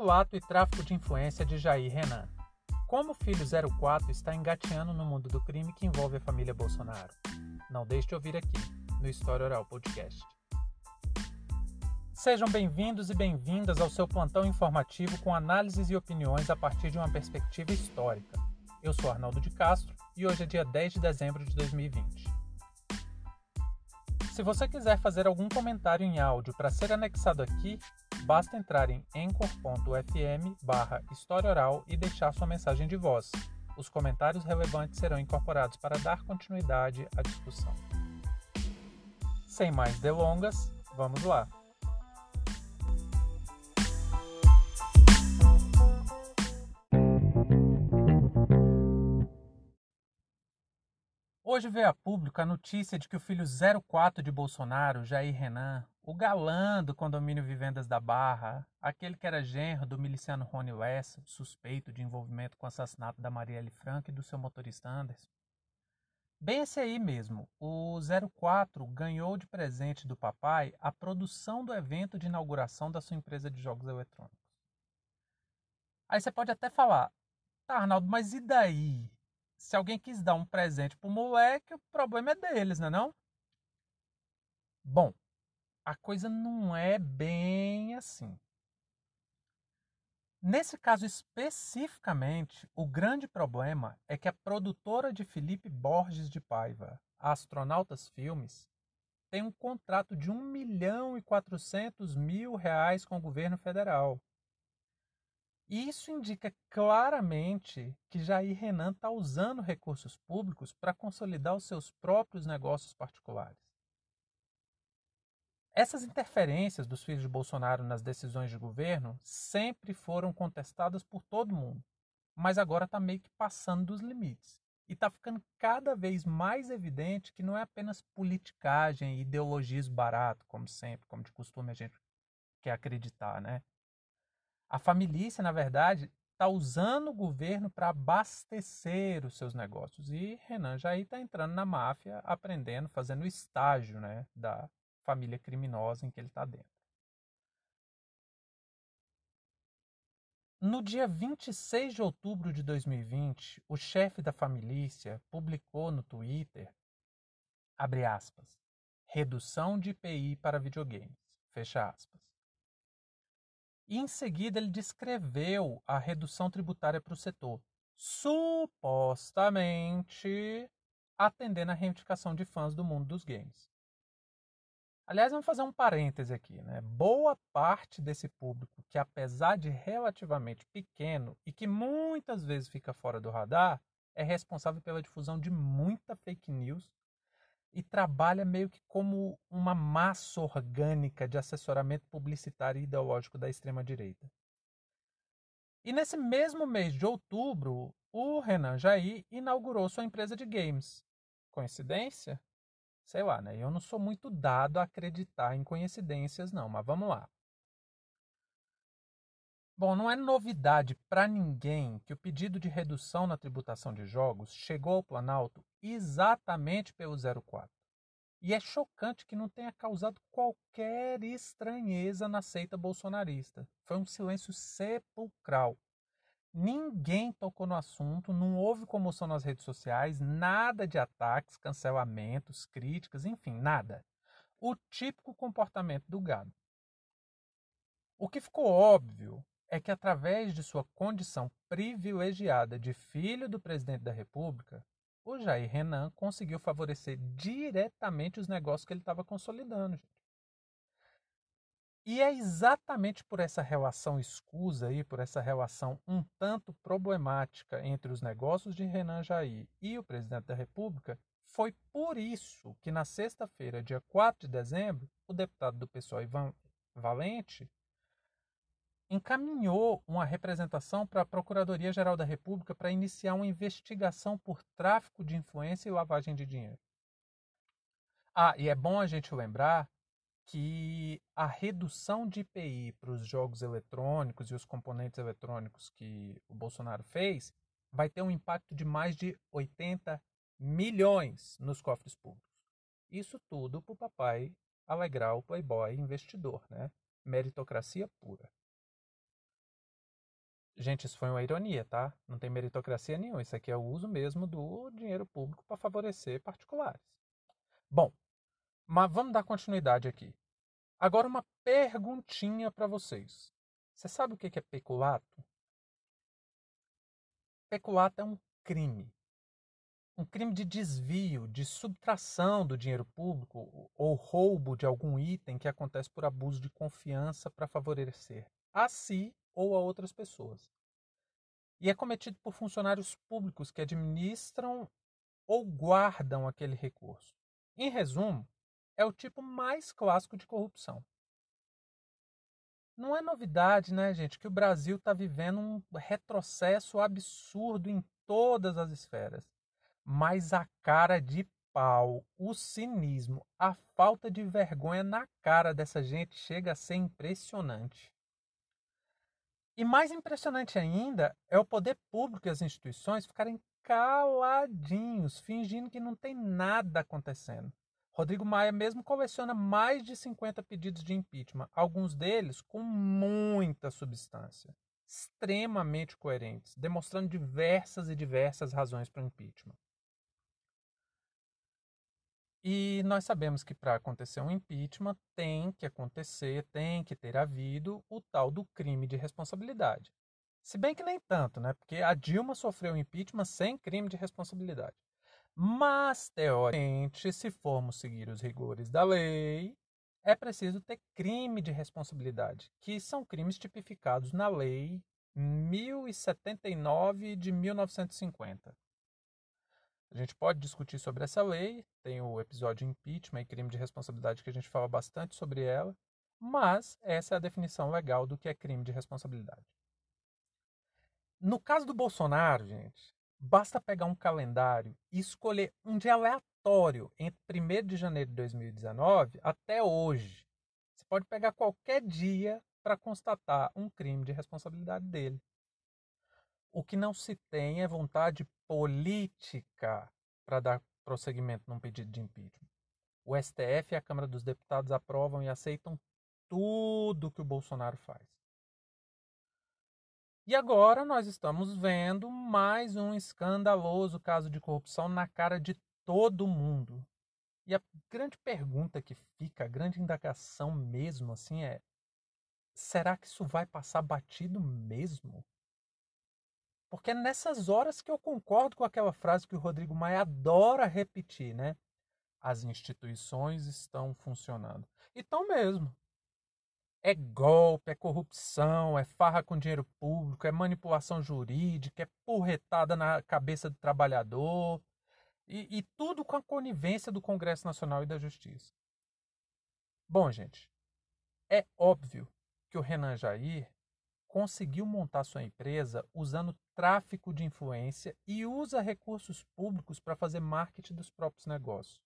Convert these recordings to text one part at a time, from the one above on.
Peculato e tráfico de influência de Jair Renan. Como o filho 04 está engateando no mundo do crime que envolve a família Bolsonaro? Não deixe de ouvir aqui, no História Oral Podcast. Sejam bem-vindos e bem-vindas ao seu plantão informativo com análises e opiniões a partir de uma perspectiva histórica. Eu sou Arnaldo de Castro e hoje é dia 10 de dezembro de 2020. Se você quiser fazer algum comentário em áudio para ser anexado aqui, basta entrar em anchor.fm barra História Oral e deixar sua mensagem de voz. Os comentários relevantes serão incorporados para dar continuidade à discussão. Sem mais delongas, vamos lá! Hoje veio a público a notícia de que o filho 04 de Bolsonaro, Jair Renan, o galã do condomínio Vivendas da Barra, aquele que era genro do miliciano Rony Lessa, suspeito de envolvimento com o assassinato da Marielle Franco e do seu motorista Anderson. Bem esse aí mesmo, o 04 ganhou de presente do papai a produção do evento de inauguração da sua empresa de jogos eletrônicos. Aí você pode até falar, tá Arnaldo, mas e daí? se alguém quis dar um presente pro moleque, o problema é deles, não é não? Bom, a coisa não é bem assim. Nesse caso especificamente, o grande problema é que a produtora de Felipe Borges de Paiva, a Astronautas Filmes, tem um contrato de 1 milhão e 400 mil reais com o governo federal. Isso indica claramente que Jair Renan está usando recursos públicos para consolidar os seus próprios negócios particulares. Essas interferências dos filhos de Bolsonaro nas decisões de governo sempre foram contestadas por todo mundo, mas agora está meio que passando dos limites. E está ficando cada vez mais evidente que não é apenas politicagem e ideologismo barato, como sempre, como de costume a gente quer acreditar, né? A família, na verdade, está usando o governo para abastecer os seus negócios. E Renan Jair está entrando na máfia, aprendendo, fazendo estágio né, da família criminosa em que ele está dentro. No dia 26 de outubro de 2020, o chefe da família publicou no Twitter, abre aspas, redução de IPI para videogames, fecha aspas. E em seguida ele descreveu a redução tributária para o setor, supostamente atendendo à reivindicação de fãs do mundo dos games. Aliás, vamos fazer um parêntese aqui, né? Boa parte desse público, que apesar de relativamente pequeno e que muitas vezes fica fora do radar, é responsável pela difusão de muita fake news e trabalha meio que como uma massa orgânica de assessoramento publicitário e ideológico da extrema-direita. E nesse mesmo mês de outubro, o Renan Jair inaugurou sua empresa de games. Coincidência? Sei lá, né? Eu não sou muito dado a acreditar em coincidências, não, mas vamos lá. Bom, não é novidade para ninguém que o pedido de redução na tributação de jogos chegou ao Planalto exatamente pelo 04. E é chocante que não tenha causado qualquer estranheza na seita bolsonarista. Foi um silêncio sepulcral. Ninguém tocou no assunto, não houve comoção nas redes sociais, nada de ataques, cancelamentos, críticas, enfim, nada. O típico comportamento do gado. O que ficou óbvio é que, através de sua condição privilegiada de filho do presidente da República, o Jair Renan conseguiu favorecer diretamente os negócios que ele estava consolidando. Gente. E é exatamente por essa relação escusa aí, por essa relação um tanto problemática entre os negócios de Renan Jair e o presidente da República, foi por isso que na sexta-feira, dia 4 de dezembro, o deputado do PSOL Ivan Valente encaminhou uma representação para a Procuradoria-Geral da República para iniciar uma investigação por tráfico de influência e lavagem de dinheiro. Ah, e é bom a gente lembrar que a redução de IPI para os jogos eletrônicos e os componentes eletrônicos que o Bolsonaro fez vai ter um impacto de mais de 80 milhões nos cofres públicos. Isso tudo para o papai alegrar o playboy investidor, né? Meritocracia pura. Gente, isso foi uma ironia, tá? Não tem meritocracia nenhuma. Isso aqui é o uso mesmo do dinheiro público para favorecer particulares. Bom, mas vamos dar continuidade aqui. Agora uma perguntinha para vocês. Você sabe o que é peculato? Peculato é um crime. Um crime de desvio, de subtração do dinheiro público ou roubo de algum item que acontece por abuso de confiança para favorecer a si ou a outras pessoas. E é cometido por funcionários públicos que administram ou guardam aquele recurso. Em resumo, é o tipo mais clássico de corrupção. Não é novidade, né, gente, que o Brasil está vivendo um retrocesso absurdo em todas as esferas. Mas a cara de pau, o cinismo, a falta de vergonha na cara dessa gente chega a ser impressionante. E mais impressionante ainda é o poder público e as instituições ficarem caladinhos, fingindo que não tem nada acontecendo. Rodrigo Maia mesmo coleciona mais de 50 pedidos de impeachment, alguns deles com muita substância, extremamente coerentes, demonstrando diversas e diversas razões para o impeachment. E nós sabemos que para acontecer um impeachment tem que acontecer, tem que ter havido o tal do crime de responsabilidade. Se bem que nem tanto, né? Porque a Dilma sofreu impeachment sem crime de responsabilidade. Mas, teoricamente, se formos seguir os rigores da lei, é preciso ter crime de responsabilidade, que são crimes tipificados na Lei 1079 de 1950. A gente pode discutir sobre essa lei, tem o episódio impeachment e crime de responsabilidade que a gente fala bastante sobre ela, mas essa é a definição legal do que é crime de responsabilidade. No caso do Bolsonaro, gente, basta pegar um calendário e escolher um dia aleatório entre 1 de janeiro de 2019 até hoje. Você pode pegar qualquer dia para constatar um crime de responsabilidade dele. O que não se tem é vontade política para dar prosseguimento num pedido de impeachment. O STF e a Câmara dos Deputados aprovam e aceitam tudo que o Bolsonaro faz. E agora nós estamos vendo mais um escandaloso caso de corrupção na cara de todo mundo. E a grande pergunta que fica, a grande indagação mesmo assim é: será que isso vai passar batido mesmo? Porque é nessas horas que eu concordo com aquela frase que o Rodrigo Maia adora repetir, né? As instituições estão funcionando. E estão mesmo. É golpe, é corrupção, é farra com dinheiro público, é manipulação jurídica, é porretada na cabeça do trabalhador. E, e tudo com a conivência do Congresso Nacional e da Justiça. Bom, gente, é óbvio que o Renan Jair conseguiu montar sua empresa usando tráfico de influência e usa recursos públicos para fazer marketing dos próprios negócios.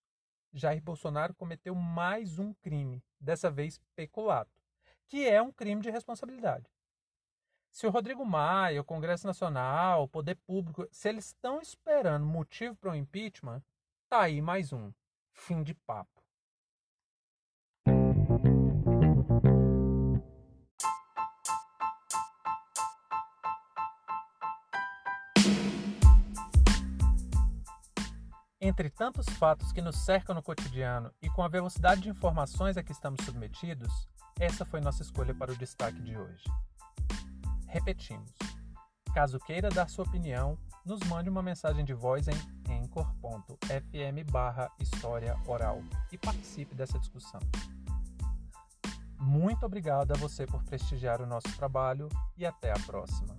Jair Bolsonaro cometeu mais um crime, dessa vez peculato, que é um crime de responsabilidade. Se o Rodrigo Maia, o Congresso Nacional, o Poder Público, se eles estão esperando motivo para o impeachment, tá aí mais um. Fim de papo. Entre tantos fatos que nos cercam no cotidiano e com a velocidade de informações a que estamos submetidos, essa foi nossa escolha para o destaque de hoje. Repetimos. Caso queira dar sua opinião, nos mande uma mensagem de voz em anchor.fm barra história oral e participe dessa discussão. Muito obrigado a você por prestigiar o nosso trabalho e até a próxima.